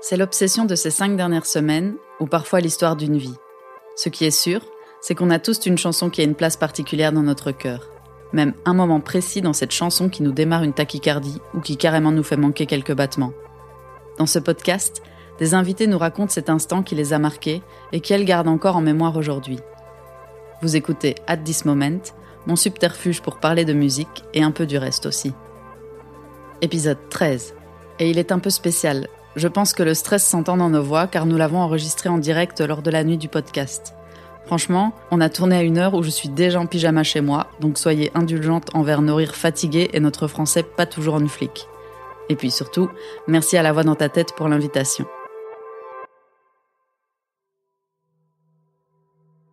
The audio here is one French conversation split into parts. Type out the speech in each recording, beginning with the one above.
C'est l'obsession de ces cinq dernières semaines, ou parfois l'histoire d'une vie. Ce qui est sûr, c'est qu'on a tous une chanson qui a une place particulière dans notre cœur. Même un moment précis dans cette chanson qui nous démarre une tachycardie ou qui carrément nous fait manquer quelques battements. Dans ce podcast, des invités nous racontent cet instant qui les a marqués et qu'elles gardent encore en mémoire aujourd'hui. Vous écoutez At This Moment, mon subterfuge pour parler de musique et un peu du reste aussi. Épisode 13. Et il est un peu spécial. Je pense que le stress s'entend dans nos voix car nous l'avons enregistré en direct lors de la nuit du podcast. Franchement, on a tourné à une heure où je suis déjà en pyjama chez moi, donc soyez indulgente envers nos rires fatigués et notre français pas toujours en flic. Et puis surtout, merci à la voix dans ta tête pour l'invitation.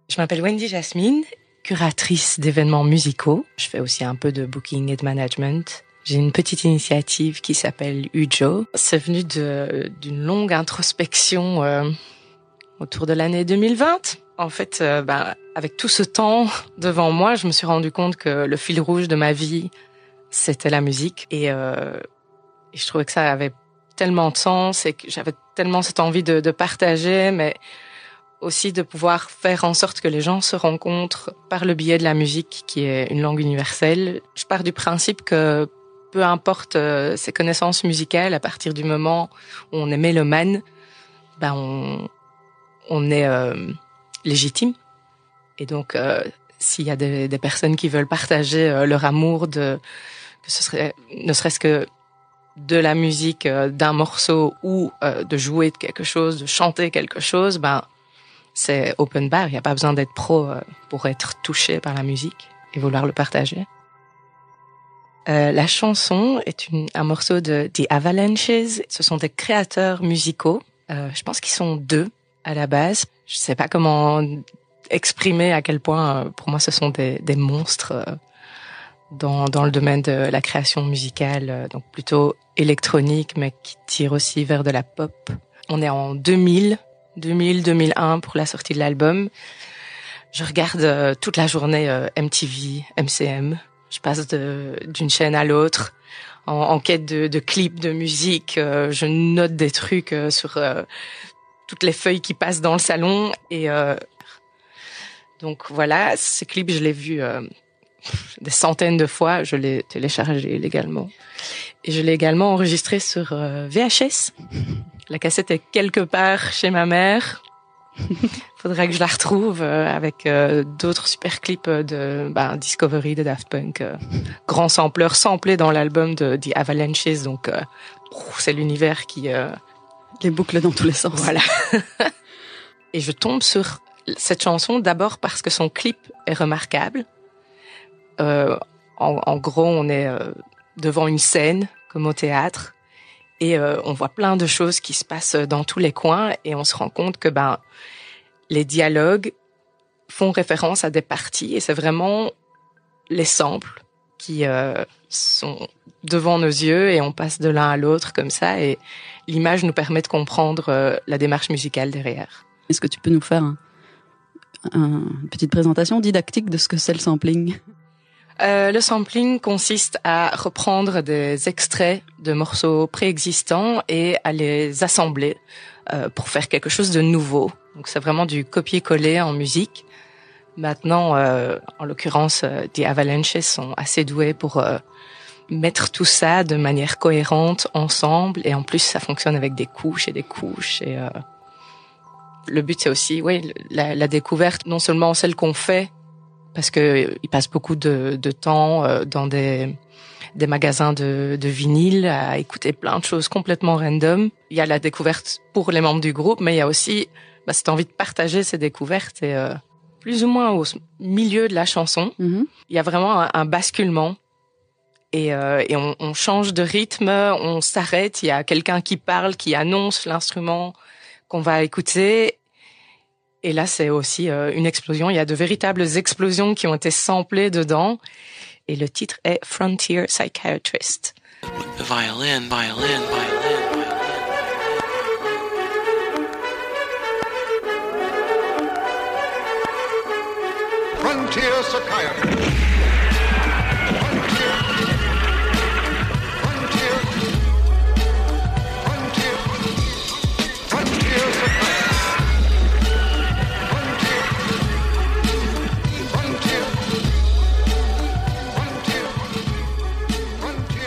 Je m'appelle Wendy Jasmine, curatrice d'événements musicaux. Je fais aussi un peu de booking et de management. J'ai une petite initiative qui s'appelle Ujo. C'est venu d'une longue introspection euh, autour de l'année 2020. En fait, euh, ben, avec tout ce temps devant moi, je me suis rendu compte que le fil rouge de ma vie, c'était la musique. Et, euh, et, je trouvais que ça avait tellement de sens et que j'avais tellement cette envie de, de partager, mais aussi de pouvoir faire en sorte que les gens se rencontrent par le biais de la musique, qui est une langue universelle. Je pars du principe que peu importe euh, ses connaissances musicales, à partir du moment où on est mélomane, ben on, on est euh, légitime. Et donc, euh, s'il y a des, personnes qui veulent partager leur amour de, que ce serait, ne serait-ce que de la musique, d'un morceau ou de jouer de quelque chose, de chanter quelque chose, ben c'est open bar. Il n'y a pas besoin d'être pro pour être touché par la musique et vouloir le partager. Euh, la chanson est une, un morceau de The Avalanches. Ce sont des créateurs musicaux. Euh, je pense qu'ils sont deux à la base. Je sais pas comment exprimer à quel point, euh, pour moi, ce sont des, des monstres euh, dans, dans le domaine de la création musicale, donc plutôt électronique, mais qui tire aussi vers de la pop. On est en 2000, 2000-2001 pour la sortie de l'album. Je regarde toute la journée MTV, MCM. Je passe d'une chaîne à l'autre en, en, quête de, de, clips, de musique. Euh, je note des trucs euh, sur euh, toutes les feuilles qui passent dans le salon. Et euh, donc voilà, ces clips, je l'ai vu des centaines de fois. Je l'ai téléchargé légalement. Et je l'ai également enregistré sur VHS. La cassette est quelque part chez ma mère. Faudrait que je la retrouve euh, avec euh, d'autres super clips de ben, Discovery de Daft Punk, euh, grand sampleur samplé dans l'album de The Avalanches, donc c'est l'univers qui les boucles dans tous les sens. Voilà. Et je tombe sur cette chanson d'abord parce que son clip est remarquable. En, en, gros, on est devant une scène comme au théâtre et euh, on voit plein de choses qui se passent dans tous les coins et on se rend compte que ben les dialogues font référence à des parties et c'est vraiment les samples qui euh, sont devant nos yeux et on passe de l'un à l'autre comme ça et l'image nous permet de comprendre euh, la démarche musicale derrière. Est-ce que tu peux nous faire un, une petite présentation didactique de ce que c'est le sampling? Euh, le sampling consiste à reprendre des extraits de morceaux préexistants et à les assembler euh, pour faire quelque chose de nouveau. Donc c'est vraiment du copier-coller en musique. Maintenant, euh, en l'occurrence, euh, The Avalanches sont assez doués pour euh, mettre tout ça de manière cohérente ensemble et en plus ça fonctionne avec des couches et des couches et euh, le but c'est aussi oui la, la découverte non seulement celle qu'on fait parce que il passe beaucoup de, de temps euh, dans des des magasins de, de vinyle à écouter plein de choses complètement random. Il y a la découverte pour les membres du groupe, mais il y a aussi bah, cette envie de partager ces découvertes et euh, plus ou moins au milieu de la chanson, mm-hmm. il y a vraiment un, un basculement et, euh, et on, on, change de rythme, on s'arrête, il y a quelqu'un qui parle, qui annonce l'instrument qu'on va écouter et là, c'est aussi euh, une explosion. Il y a de véritables explosions qui ont été samplées dedans. Et le titre est Frontier Psychiatrist. The violin, violin, violin, Frontier Psychiatrist.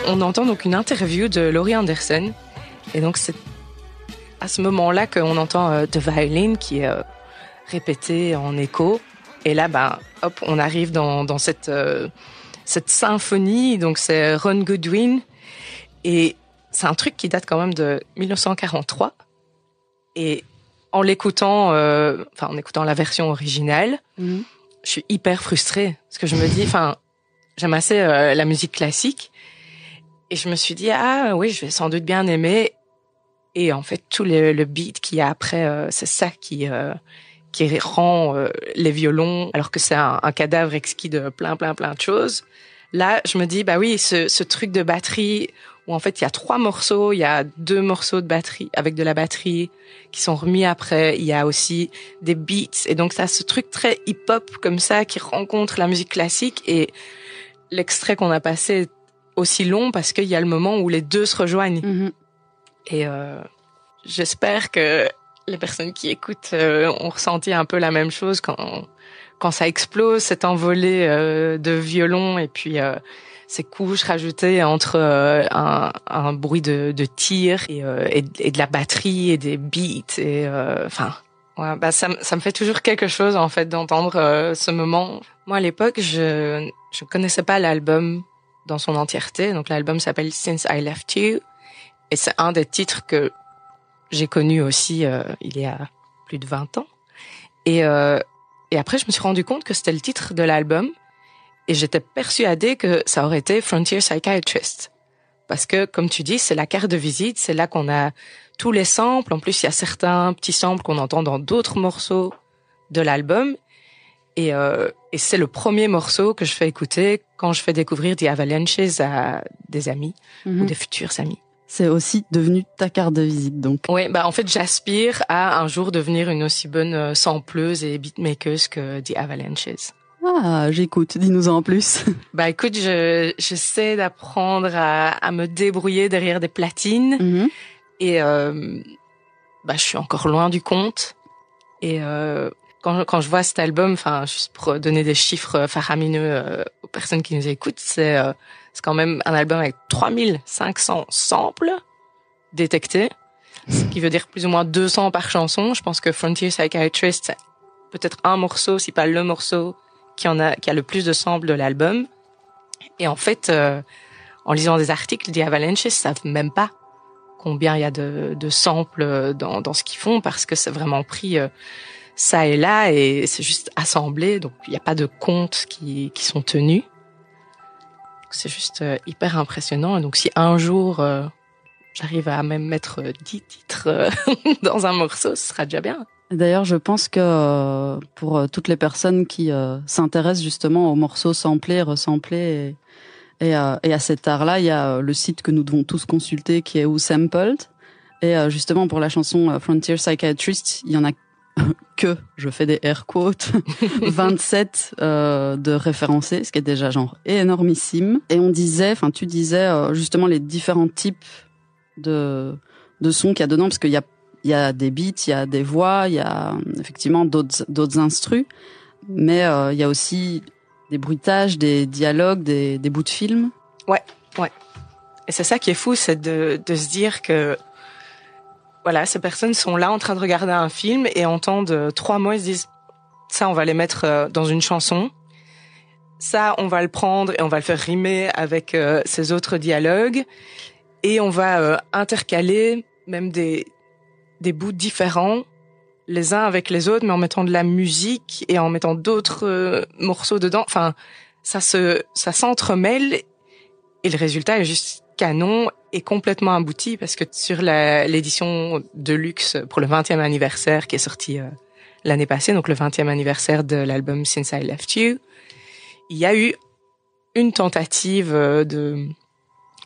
On entend donc une interview de Laurie Anderson. Et donc c'est à ce moment-là qu'on entend euh, The Violin qui est euh, répété en écho. Et là, ben, hop, on arrive dans, dans cette, euh, cette symphonie. Donc c'est Ron Goodwin. Et c'est un truc qui date quand même de 1943. Et en l'écoutant, euh, enfin en écoutant la version originale, Mhm. je suis hyper frustrée parce que je me dis, enfin, j'aime assez la musique classique et je me suis dit ah oui, je vais sans doute bien aimer. Et en fait, tout le, beat qu'il y a après, euh, c'est ça qui euh, qui rend euh, les violons, alors que c'est un, un cadavre exquis de plein plein plein de choses. Là, je me dis bah oui, ce, ce truc de batterie où en fait il y a trois morceaux, il y a deux morceaux de batterie avec de la batterie qui sont remis après. Il y a aussi des beats et donc ça ce truc très hip-hop comme ça qui rencontre la musique classique et l'extrait qu'on a passé aussi long parce qu'il y a le moment où les deux se rejoignent Mhm. et euh, j'espère que les personnes qui écoutent euh, ont ressenti un peu la même chose quand quand ça explose cette envolée euh, de violon et puis ces couches rajoutées entre un, un bruit de, de tir et, et, et de la batterie et des beats et enfin ouais, bah ça, me- ça me fait toujours quelque chose en fait d'entendre ce moment. Moi à l'époque je je connaissais pas l'album dans son entièreté donc l'album s'appelle Since I Left You et c'est un des titres que j'ai connu aussi euh, il y a plus de 20 ans et euh, et après je me suis rendu compte que c'était le titre de l'album et j'étais persuadée que ça aurait été Frontier Psychiatrist. Parce que, comme tu dis, c'est la carte de visite, c'est là qu'on a tous les samples. En plus, il y a certains petits samples qu'on entend dans d'autres morceaux de l'album. Et, euh, et c'est le premier morceau que je fais écouter quand je fais découvrir The Avalanches à des amis Mhm. ou des futurs amis. C'est aussi devenu ta carte de visite, donc. Oui, bah en fait, j'aspire à un jour devenir une aussi bonne euh, sampleuse et beatmakeuse que The Avalanches. Ah, j'écoute, dis-nous en plus. Bah écoute, je j'essaie d'apprendre à, à me débrouiller derrière des platines Mhm. et euh, bah je suis encore loin du compte. Et euh, quand quand je vois cet album, enfin juste pour donner des chiffres faramineux euh, aux personnes qui nous écoutent, c'est euh, c'est quand même un album avec 3500 samples détectés, ce qui veut dire plus ou moins 200 par chanson. Je pense que Frontier Psychiatrist, c'est peut-être un morceau, si pas le morceau qui en a qui a le plus de samples de l'album. Et en fait, euh, en lisant des articles, The Avalanches savent même pas combien il y a de, de samples dans, dans ce qu'ils font parce que c'est vraiment pris euh, ça et là et c'est juste assemblé, donc il n'y a pas de comptes qui, qui sont tenus. C'est juste euh, hyper impressionnant. Et donc si un jour euh, j'arrive à même mettre euh, 10 titres euh, dans un morceau, ce sera déjà bien. D'ailleurs, je pense que euh, pour toutes les personnes qui s'intéressent justement aux morceaux samplés, resamplés et, et, et à cet art-là, il y a le site que nous devons tous consulter qui est Who Sampled. Et justement pour la chanson Frontier Psychiatrist, il y en a que, je fais des air quotes, 27 euh, de référencés, ce qui est déjà genre énormissime. Et on disait, enfin tu disais euh, justement les différents types de de sons qu'il y a dedans, parce qu'il y a il y a des beats, il y a des voix, il y a effectivement d'autres d'autres instrus, mais euh, il y a aussi des bruitages, des dialogues, des, des bouts de film. Et c'est ça qui est fou, c'est de, de se dire que voilà, ces personnes sont là en train de regarder un film et entendent euh, trois mots, ils se disent ça, on va les mettre euh, dans une chanson. Ça, on va le prendre et on va le faire rimer avec euh, ces autres dialogues et on va intercaler même des des bouts différents les uns avec les autres, mais en mettant de la musique et en mettant d'autres morceaux dedans. Enfin, ça se ça s'entremêle et le résultat est juste canon et complètement abouti parce que sur l'édition de luxe pour le 20e anniversaire qui est sorti euh, l'année passée, donc le 20e anniversaire de l'album Since I Left You, il y a eu une tentative euh, de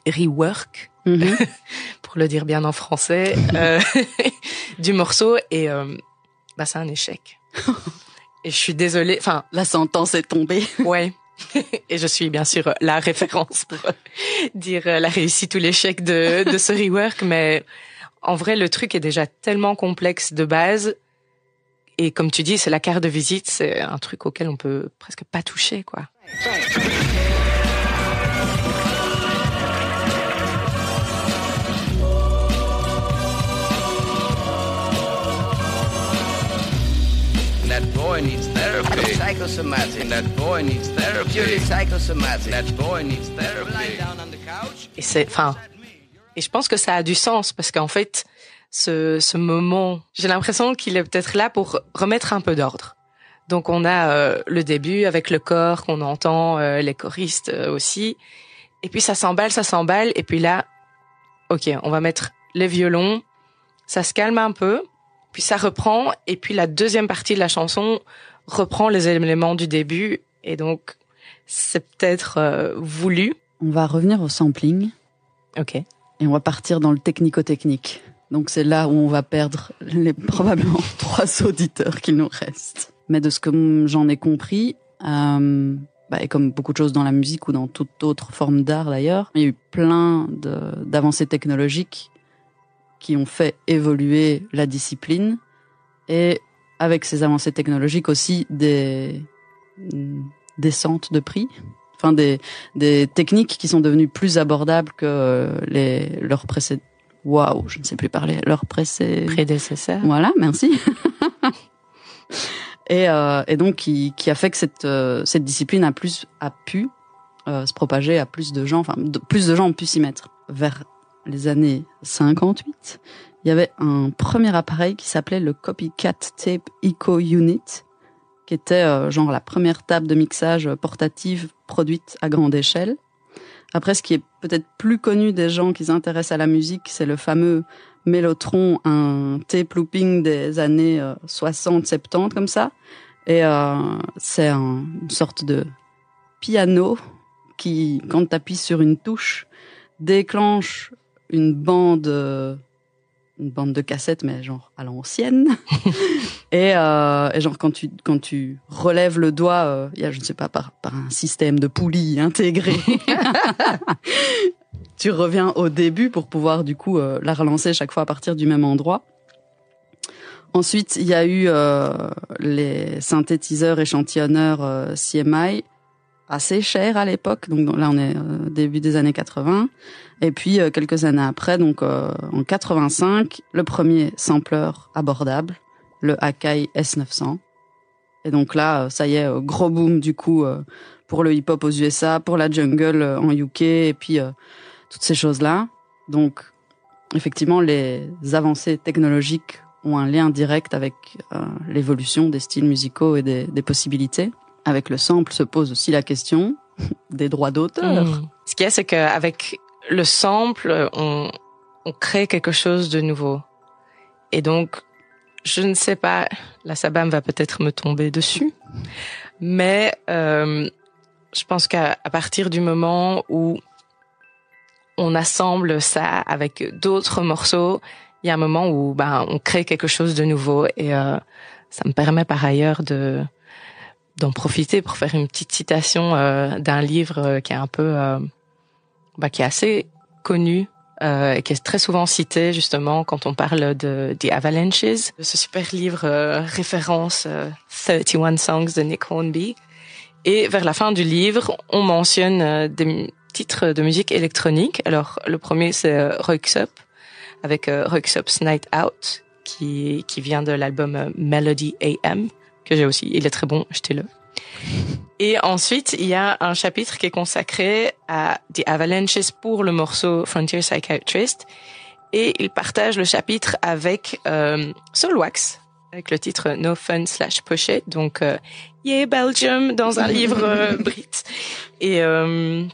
rework, Mhm. pour le dire bien en français, euh, du morceau et euh, bah c'est un échec. Et je suis désolée, enfin La sentence est tombée. Ouais. Et je suis bien sûr la référence pour dire la réussite ou l'échec de, de ce rework, mais en vrai, le truc est déjà tellement complexe de base. Et comme tu dis, c'est la carte de visite, c'est un truc auquel on peut presque pas toucher, quoi therapy. Psychosomatic. That boy needs therapy. Purely psychosomatic. That boy needs therapy. down on the couch. Et c'est, enfin, et je pense que ça a du sens parce qu'en fait, ce, ce moment, j'ai l'impression qu'il est peut-être là pour remettre un peu d'ordre. Donc on a euh, le début avec le corps qu'on entend, euh, les choristes euh, aussi. Et puis ça s'emballe, ça s'emballe. Et puis là, ok, on va mettre les violons. Ça se calme un peu. Puis ça reprend. Et puis la deuxième partie de la chanson reprend les éléments du début. Et donc c'est peut-être voulu. On va revenir au sampling. Ok. Et on va partir dans le technico-technique. Donc c'est là où on va perdre les probablement trois auditeurs qu'il nous reste. Mais de ce que j'en ai compris, euh, bah, et comme beaucoup de choses dans la musique ou dans toute autre forme d'art d'ailleurs, il y a eu plein d'avancées technologiques qui ont fait évoluer la discipline et avec ces avancées technologiques aussi des descentes de prix, enfin des, des techniques qui sont devenues plus abordables que les leurs précédents. Waouh, je ne sais plus parler. Leurs prédécesseurs. Voilà, merci. et, euh, et donc qui, qui, a fait que cette, euh, cette discipline a plus a pu euh, se propager à plus de gens, enfin plus de gens ont pu s'y mettre. Vers les années 58, il y avait un premier appareil qui s'appelait le Copycat Tape Eco Unit, qui était euh, genre la première table de mixage portative produite à grande échelle. Après, ce qui est peut-être plus connu des gens qui s'intéressent à la musique, c'est le fameux Mellotron, un tape looping des années 60-70 euh, comme ça. Et euh, c'est une sorte de piano qui, quand tu appuies sur une touche, déclenche une bande, euh, une bande de cassettes, mais genre à l'ancienne. et, euh, et, genre quand tu quand tu relèves le doigt, il y a je ne sais pas par, par un système de poulies intégré. tu reviens au début pour pouvoir du coup euh, la relancer chaque fois à partir du même endroit. Ensuite, il y a eu euh, les synthétiseurs échantillonneurs euh, CMI, assez chers à l'époque. Donc là, on est début des années 80. Et puis quelques années après, donc en 85, le premier sampler abordable, le Akai S900. Et donc là, ça y est, gros boom du coup pour le hip-hop aux USA, pour la jungle en UK, et puis toutes ces choses-là. Donc, effectivement, les avancées technologiques ont un lien direct avec euh, l'évolution des styles musicaux et des, possibilités. Avec le sample se pose aussi la question des droits d'auteur. Hmm. Ce qu'il y a, c'est qu'avec le sample, on, on crée quelque chose de nouveau. Et donc, je ne sais pas, la Sabam va peut-être me tomber dessus, mais euh, je pense qu'à partir du moment où on assemble ça avec d'autres morceaux, il y a un moment où ben on crée quelque chose de nouveau et euh, ça me permet par ailleurs de d'en profiter pour faire une petite citation euh, d'un livre euh, qui est un peu bah, qui est assez connu et qui est très souvent cité justement quand on parle de The Avalanches, ce super livre référence 31 Songs de Nick Hornby. Et vers la fin du livre, on mentionne des titres de musique électronique. Alors, le premier, c'est euh, Up, avec euh, Up's Night Out, qui, qui vient de l'album euh, Melody AM, que j'ai aussi. Il est très bon, jetez-le. Et ensuite, il y a un chapitre qui est consacré à The Avalanches pour le morceau Frontier Psychiatrist. Et il partage le chapitre avec euh, Soulwax, avec le titre No Fun slash It. Donc, euh, Yeah Belgium dans un livre euh, brit. Et euh,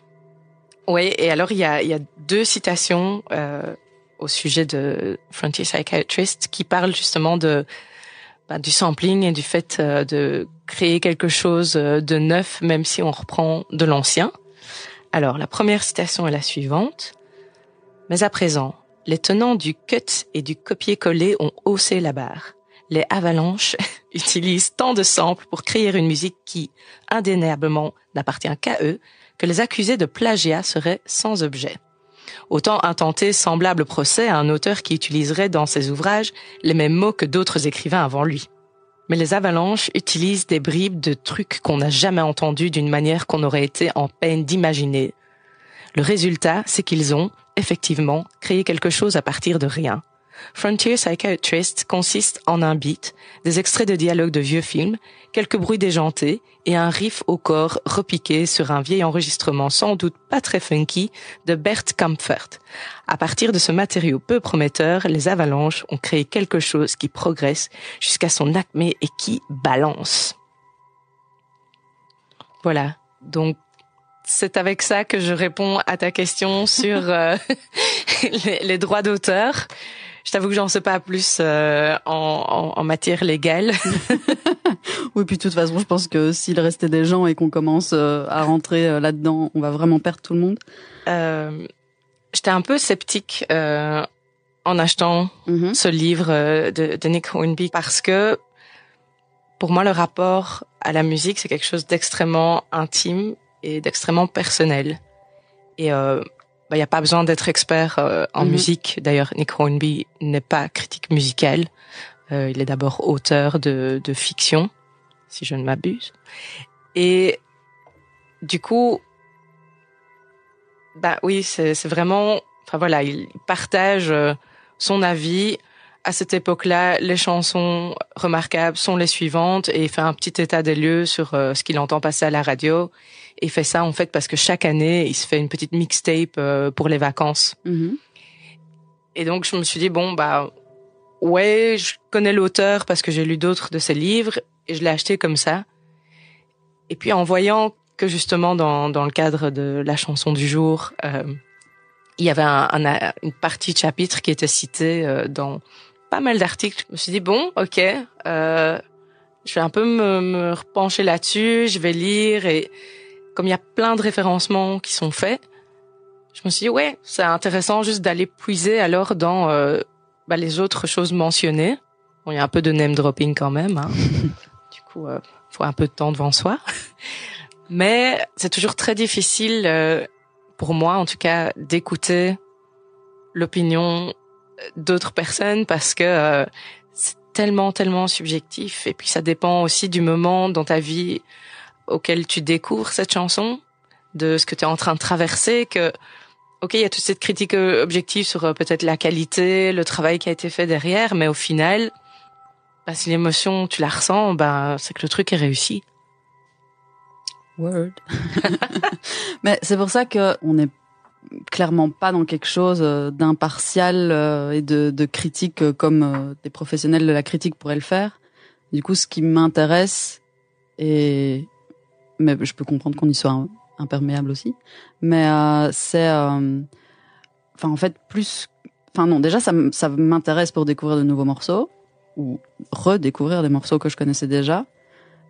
oui, et alors il y a, il y a deux citations euh, au sujet de Frontier Psychiatrist qui parlent justement de bah, du sampling et du fait euh, de créer quelque chose euh, de neuf, même si on reprend de l'ancien. Alors la première citation est la suivante. Mais à présent, les tenants du cut et du copier-coller ont haussé la barre. Les avalanches utilisent tant de samples pour créer une musique qui, indéniablement, n'appartient qu'à eux, que les accusés de plagiat seraient sans objet. Autant intenter semblable procès à un auteur qui utiliserait dans ses ouvrages les mêmes mots que d'autres écrivains avant lui. Mais les avalanches utilisent des bribes de trucs qu'on n'a jamais entendus d'une manière qu'on aurait été en peine d'imaginer. Le résultat, c'est qu'ils ont, effectivement, créé quelque chose à partir de rien. Frontier Psychiatrist consiste en un beat, des extraits de dialogues de vieux films, quelques bruits déjantés et un riff au corps repiqué sur un vieil enregistrement sans doute pas très funky de Bert Kampfert. À partir de ce matériau peu prometteur, les avalanches ont créé quelque chose qui progresse jusqu'à son acmé et qui balance. Voilà. Donc, c'est avec ça que je réponds à ta question sur euh, les, droits d'auteur. Je t'avoue que j'en sais pas plus euh, en, en, matière légale. oui, puis de toute façon, je pense que s'il restait des gens et qu'on commence euh, à rentrer là-dedans, on va vraiment perdre tout le monde. J'étais un peu sceptique en achetant mm-hmm. ce livre de, de Nick Hornby parce que pour moi, le rapport à la musique, c'est quelque chose d'extrêmement intime et d'extrêmement personnel. Et il euh, n'y bah, a pas besoin d'être expert euh, en mhm. musique. D'ailleurs, Nick Hornby n'est pas critique musical. Euh, il est d'abord auteur de, de fiction, si je ne m'abuse. Et du coup, bah oui, c'est vraiment, enfin voilà, il partage euh, son avis à cette époque-là, les chansons remarquables sont les suivantes et il fait un petit état des lieux sur euh, ce qu'il entend passer à la radio. Et il fait ça en fait parce que chaque année, il se fait une petite mixtape euh, pour les vacances. Mm-hmm. Et donc je me suis dit bon bah ouais, je connais l'auteur parce que j'ai lu d'autres de ses livres et je l'ai acheté comme ça. Et puis en voyant que justement dans, dans le cadre de la chanson du jour, euh, il y avait un, une partie de chapitre qui était citée dans pas mal d'articles. Je me suis dit bon, ok, euh, je vais un peu me, me repencher là-dessus, je vais lire et comme il y a plein de référencements qui sont faits, je me suis dit ouais, c'est intéressant juste d'aller puiser alors dans euh, bah, les autres choses mentionnées. Bon, il y a un peu de name dropping quand même. Hein. du coup, euh, faut un peu de temps devant soi. Mais c'est toujours très difficile euh, pour moi, en tout cas, d'écouter l'opinion d'autres personnes parce que euh, c'est tellement, tellement subjectif. Et puis ça dépend aussi du moment dans ta vie auquel tu découvres cette chanson, de ce que tu es en train de traverser, que ok, il y a toute cette critique euh, objective sur euh, peut-être la qualité, le travail qui a été fait derrière, mais au final, bah, si l'émotion tu la ressens, bah, c'est que le truc est réussi. Word. mais c'est pour ça que on est clairement pas dans quelque chose euh, d'impartial euh, et de, critique euh, comme des professionnels de la critique pourraient le faire. Du coup, ce qui m'intéresse, et mais je peux comprendre qu'on y soit imperméable aussi, mais c'est, enfin en fait plus, enfin non, déjà ça, ça m'intéresse pour découvrir de nouveaux morceaux ou redécouvrir des morceaux que je connaissais déjà,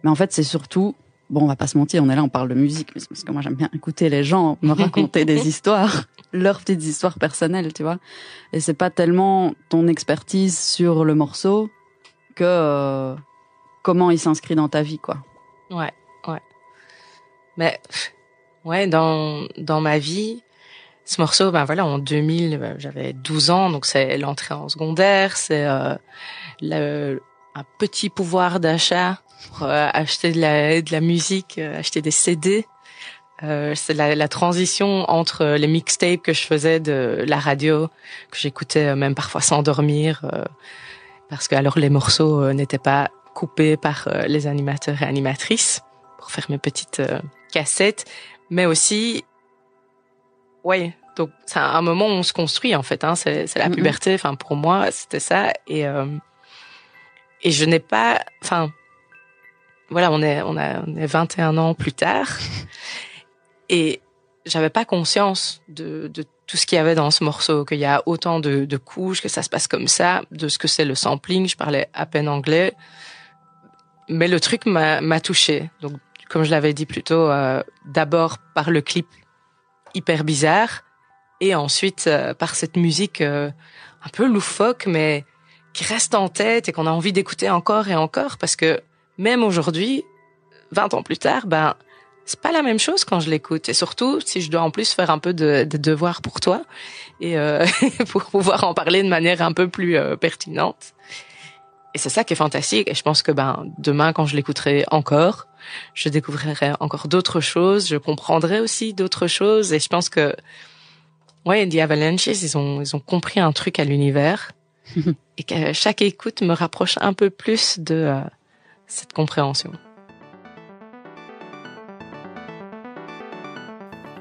mais en fait c'est surtout bon, on va pas se mentir, on est là, on parle de musique, parce que moi j'aime bien écouter les gens me raconter des histoires, leurs petites histoires personnelles, tu vois. Et c'est pas tellement ton expertise sur le morceau que euh, comment il s'inscrit dans ta vie, quoi. Ouais, ouais. Mais ouais, dans dans ma vie, ce morceau, ben voilà, en 2000, ben, j'avais 12 ans, donc c'est l'entrée en secondaire, c'est euh, le, un petit pouvoir d'achat pour euh, acheter de la, de la musique, euh, acheter des CD. Euh, c'est la, la, transition entre les mixtapes que je faisais de la radio, que j'écoutais même parfois sans dormir, parce que alors les morceaux n'étaient pas coupés par les animateurs et animatrices pour faire mes petites cassettes, mais aussi, ouais, donc c'est un moment où on se construit en fait. Hein, c'est, c'est la puberté. Enfin pour moi c'était ça et et je n'ai pas, enfin voilà, on est, on a, on est 21 ans plus tard. Et j'avais pas conscience de, de tout ce qu'il y avait dans ce morceau, qu'il y a autant de, de, couches, que ça se passe comme ça, de ce que c'est le sampling. Je parlais à peine anglais, mais le truc m'a touché. Donc, comme je l'avais dit plus tôt, euh, d'abord par le clip hyper bizarre, et ensuite euh, par cette musique euh, un peu loufoque, mais qui reste en tête et qu'on a envie d'écouter encore et encore, parce que même aujourd'hui, 20 ans plus tard, ben c'est pas la même chose quand je l'écoute. Et surtout, si je dois en plus faire un peu de, de devoir pour toi et euh, pour pouvoir en parler de manière un peu plus euh, pertinente. Et c'est ça qui est fantastique. Et je pense que ben demain, quand je l'écouterai encore, je découvrirai encore d'autres choses. Je comprendrai aussi d'autres choses. Et je pense que ouais, The Avalanches, ils ont ils ont compris un truc à l'univers et que chaque écoute me rapproche un peu plus de euh, cette compréhension.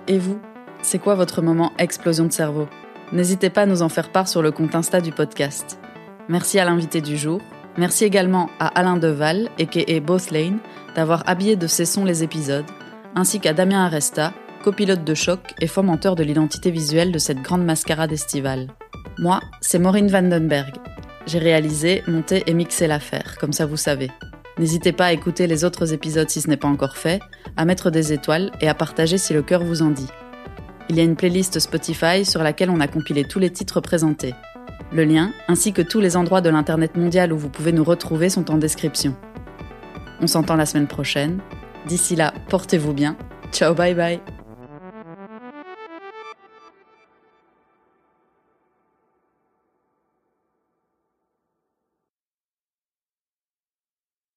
Et vous, c'est quoi votre moment explosion de cerveau? N'hésitez pas à nous en faire part sur le compte Insta du podcast. Merci à l'invité du jour. Merci également à Alain Deval, a.k.a. Both Lane, d'avoir habillé de ses sons les épisodes, ainsi qu'à Damien Aresta, copilote de choc et fomenteur de l'identité visuelle de cette grande mascarade estivale. Moi, c'est Maureen Vandenberg. J'ai réalisé, monté et mixé l'affaire, comme ça vous savez. N'hésitez pas à écouter les autres épisodes si ce n'est pas encore fait, à mettre des étoiles et à partager si le cœur vous en dit. Il y a une playlist Spotify sur laquelle on a compilé tous les titres présentés. Le lien, ainsi que tous les endroits de l'Internet mondial où vous pouvez nous retrouver, sont en description. On s'entend la semaine prochaine. D'ici là, portez-vous bien. Ciao, bye bye